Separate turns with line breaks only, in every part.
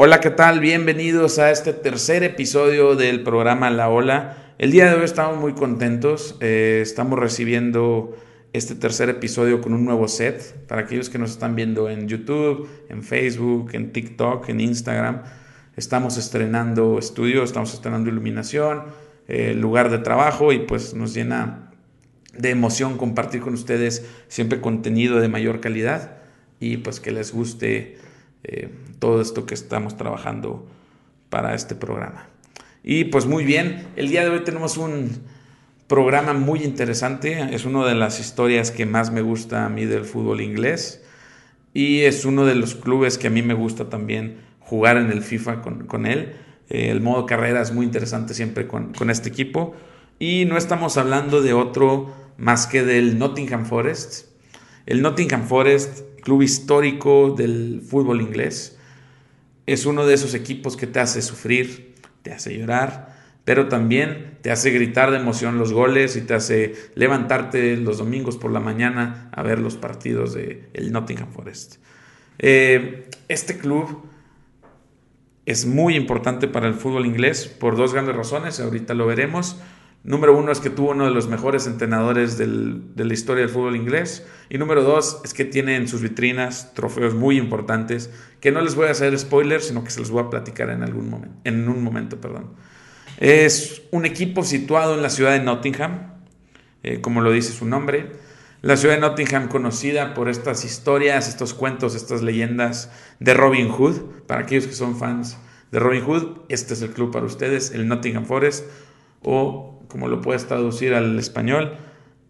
Hola, ¿qué tal? Bienvenidos a este tercer episodio del programa La Ola. El día de hoy estamos muy contentos. Eh, estamos recibiendo este tercer episodio con un nuevo set. Para aquellos que nos están viendo en YouTube, en Facebook, en TikTok, en Instagram, estamos estrenando estudio, estamos estrenando iluminación, eh, lugar de trabajo y pues nos llena de emoción compartir con ustedes siempre contenido de mayor calidad y pues que les guste eh, todo esto que estamos trabajando para este programa. Y pues muy bien, el día de hoy tenemos un programa muy interesante, es una de las historias que más me gusta a mí del fútbol inglés y es uno de los clubes que a mí me gusta también jugar en el FIFA con, él. Eh, el modo carrera es muy interesante siempre con, con este equipo y no estamos hablando de otro más que del Nottingham Forest. El Nottingham Forest club histórico del fútbol inglés. Es uno de esos equipos que te hace sufrir, te hace llorar, pero también te hace gritar de emoción los goles y te hace levantarte los domingos por la mañana a ver los partidos de el Nottingham Forest. Eh, este club es muy importante para el fútbol inglés por dos grandes razones, ahorita lo veremos. Número uno es que tuvo uno de los mejores entrenadores de la historia del fútbol inglés. Y número dos es que tiene en sus vitrinas trofeos muy importantes que no les voy a hacer spoilers, sino que se los voy a platicar en, algún momento, en un momento. Perdón. Es un equipo situado en la ciudad de Nottingham, eh, como lo dice su nombre. La ciudad de Nottingham conocida por estas historias, estos cuentos, estas leyendas de Robin Hood. Para aquellos que son fans de Robin Hood, este es el club para ustedes, el Nottingham Forest o como lo puedes traducir al español,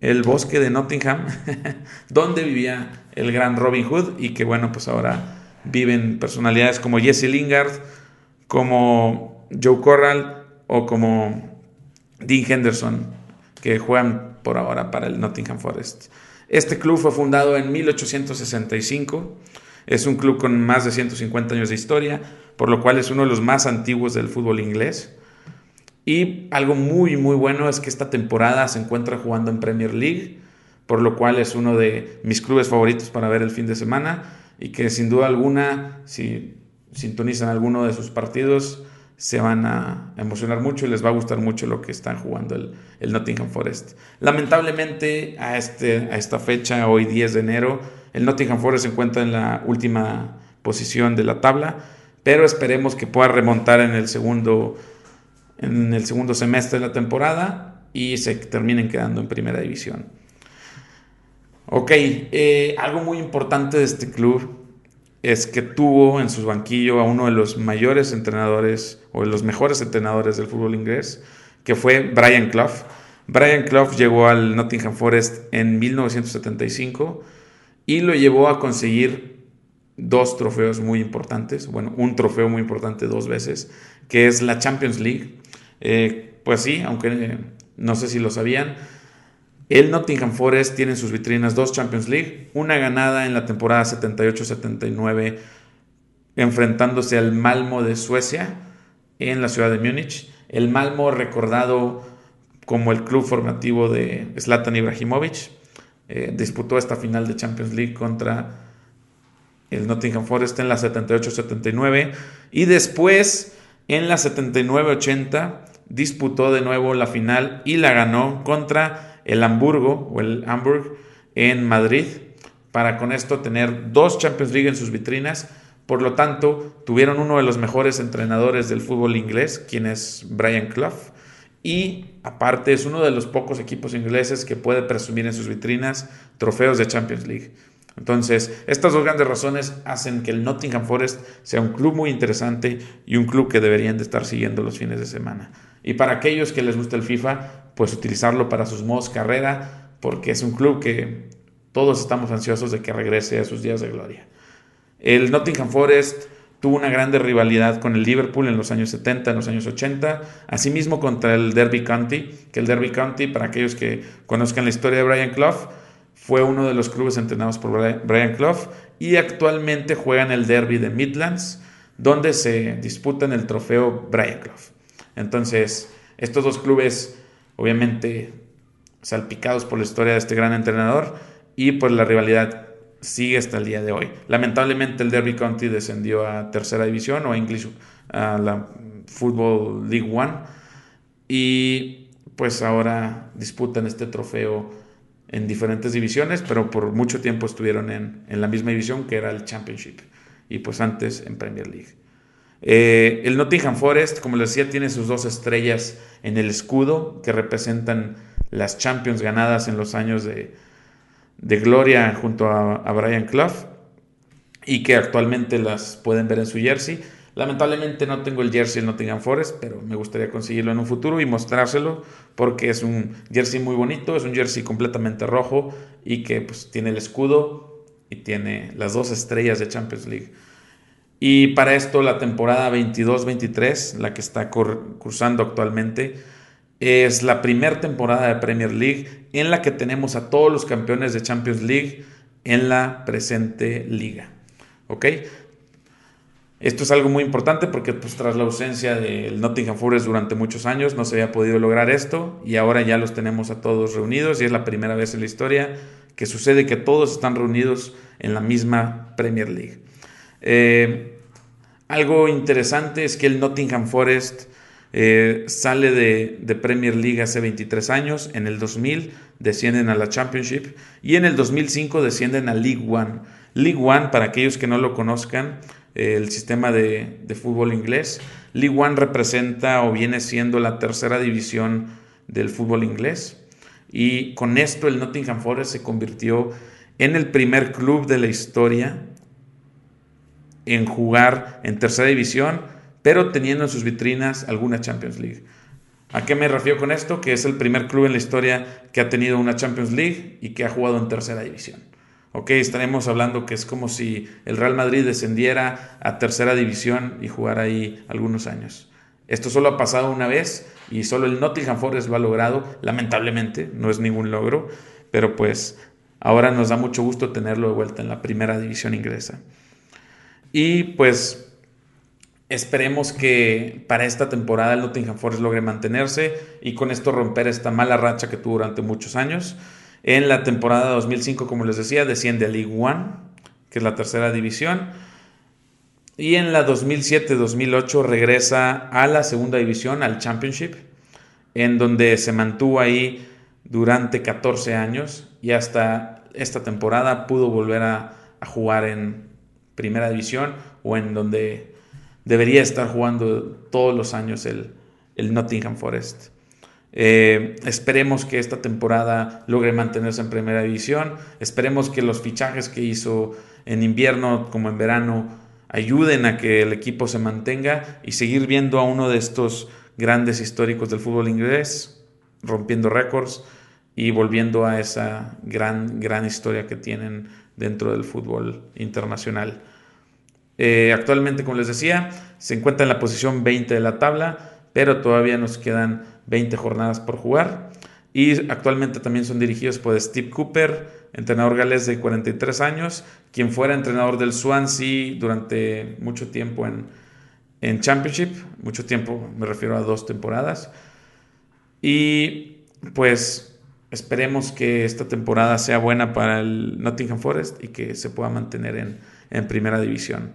el bosque de Nottingham, donde vivía el gran Robin Hood y que bueno, pues ahora viven personalidades como Jesse Lingard, como Joe Corral o como Dean Henderson, que juegan por ahora para el Nottingham Forest. Este club fue fundado en 1865, es un club con más de 150 años de historia, por lo cual es uno de los más antiguos del fútbol inglés. Y algo muy, muy bueno es que esta temporada se encuentra jugando en Premier League, por lo cual es uno de mis clubes favoritos para ver el fin de semana y que sin duda alguna, si sintonizan alguno de sus partidos, se van a emocionar mucho y les va a gustar mucho lo que están jugando el, el Nottingham Forest. Lamentablemente a, este, a esta fecha, hoy 10 de enero, el Nottingham Forest se encuentra en la última posición de la tabla, pero esperemos que pueda remontar en el segundo en el segundo semestre de la temporada y se terminen quedando en primera división. Ok, eh, algo muy importante de este club es que tuvo en su banquillo a uno de los mayores entrenadores o de los mejores entrenadores del fútbol inglés, que fue Brian Clough. Brian Clough llegó al Nottingham Forest en 1975 y lo llevó a conseguir dos trofeos muy importantes, bueno, un trofeo muy importante dos veces, que es la Champions League eh, pues sí, aunque eh, no sé si lo sabían, el Nottingham Forest tiene en sus vitrinas dos Champions League, una ganada en la temporada 78-79 enfrentándose al Malmo de Suecia en la ciudad de Múnich. El Malmo recordado como el club formativo de Zlatan Ibrahimovic. Eh, disputó esta final de Champions League contra el Nottingham Forest en la 78-79 y después en la 79-80 disputó de nuevo la final y la ganó contra el Hamburgo o el Hamburg en Madrid para con esto tener dos Champions League en sus vitrinas. Por lo tanto, tuvieron uno de los mejores entrenadores del fútbol inglés, quien es Brian Clough, y aparte es uno de los pocos equipos ingleses que puede presumir en sus vitrinas trofeos de Champions League. Entonces, estas dos grandes razones hacen que el Nottingham Forest sea un club muy interesante y un club que deberían de estar siguiendo los fines de semana. Y para aquellos que les gusta el FIFA, pues utilizarlo para sus modos carrera, porque es un club que todos estamos ansiosos de que regrese a sus días de gloria. El Nottingham Forest tuvo una grande rivalidad con el Liverpool en los años 70, en los años 80, asimismo contra el Derby County, que el Derby County, para aquellos que conozcan la historia de Brian Clough, fue uno de los clubes entrenados por Brian Clough y actualmente juega en el Derby de Midlands, donde se disputan el trofeo Brian Clough. Entonces, estos dos clubes, obviamente salpicados por la historia de este gran entrenador y por la rivalidad sigue hasta el día de hoy. Lamentablemente el Derby County descendió a tercera división o a English, a la Football League One y pues ahora disputan este trofeo en diferentes divisiones, pero por mucho tiempo estuvieron en, en la misma división que era el Championship y pues antes en Premier League. Eh, el Nottingham Forest, como les decía, tiene sus dos estrellas en el escudo que representan las Champions ganadas en los años de, de gloria junto a, Brian Clough y que actualmente las pueden ver en su jersey. Lamentablemente no tengo el jersey del Nottingham Forest, pero me gustaría conseguirlo en un futuro y mostrárselo porque es un jersey muy bonito, es un jersey completamente rojo y que pues, tiene el escudo y tiene las dos estrellas de Champions League. Y para esto la temporada 22-23, la que está cursando actualmente, es la primera temporada de Premier League en la que tenemos a todos los campeones de Champions League en la presente liga. ¿Ok? Esto es algo muy importante porque pues, tras la ausencia del Nottingham Forest durante muchos años no se había podido lograr esto y ahora ya los tenemos a todos reunidos y es la primera vez en la historia que sucede que todos están reunidos en la misma Premier League. Eh, algo interesante es que el Nottingham Forest eh, sale de, Premier League hace 23 años, en el 2000 descienden a la Championship y en el 2005 descienden a League One. League One, para aquellos que no lo conozcan, el sistema de, fútbol inglés, League One representa o viene siendo la tercera división del fútbol inglés y con esto el Nottingham Forest se convirtió en el primer club de la historia en jugar en tercera división, pero teniendo en sus vitrinas alguna Champions League. ¿A qué me refiero con esto? Que es el primer club en la historia que ha tenido una Champions League y que ha jugado en tercera división. Ok, estaremos hablando que es como si el Real Madrid descendiera a tercera división y jugara ahí algunos años. Esto solo ha pasado una vez y solo el Nottingham Forest lo ha logrado, lamentablemente, no es ningún logro, pero pues ahora nos da mucho gusto tenerlo de vuelta en la primera división inglesa. Y pues esperemos que para esta temporada el Nottingham Forest logre mantenerse y con esto romper esta mala racha que tuvo durante muchos años. En la temporada 2005, como les decía, desciende a League One, que es la tercera división. Y en la 2007-2008 regresa a la segunda división, al Championship, en donde se mantuvo ahí durante 14 años y hasta esta temporada pudo volver a jugar en, primera división o en donde debería estar jugando todos los años el, Nottingham Forest. Eh, esperemos que esta temporada logre mantenerse en primera división. Esperemos que los fichajes que hizo en invierno como en verano ayuden a que el equipo se mantenga y seguir viendo a uno de estos grandes históricos del fútbol inglés rompiendo récords y volviendo a esa gran, gran historia que tienen dentro del fútbol internacional. Eh, actualmente, como les decía, se encuentra en la posición 20 de la tabla, pero todavía nos quedan 20 jornadas por jugar. Y actualmente también son dirigidos por Steve Cooper, entrenador galés de 43 años, quien fuera entrenador del Swansea durante mucho tiempo en, en Championship, mucho tiempo, me refiero a dos temporadas. Y pues Esperemos que esta temporada sea buena para el Nottingham Forest y que se pueda mantener en, primera división.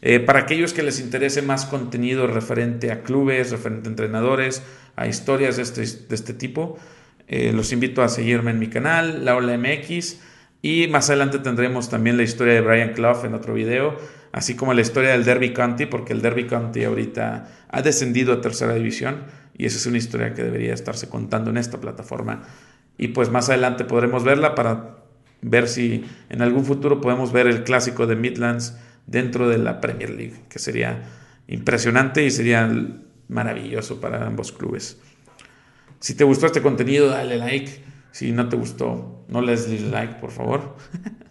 Eh, para aquellos que les interese más contenido referente a clubes, referente a entrenadores, a historias de este, de este tipo, eh, los invito a seguirme en mi canal, La Ola MX, y más adelante tendremos también la historia de Brian Clough en otro video, así como la historia del Derby County, porque el Derby County ahorita ha descendido a tercera división y esa es una historia que debería estarse contando en esta plataforma. Y pues más adelante podremos verla para ver si en algún futuro podemos ver el clásico de Midlands dentro de la Premier League, que sería impresionante y sería maravilloso para ambos clubes. Si te gustó este contenido, dale like. Si no te gustó, no les des like, por favor.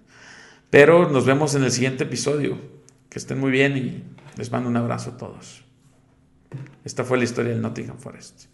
Pero nos vemos en el siguiente episodio. Que estén muy bien y les mando un abrazo a todos. Esta fue la historia del Nottingham Forest.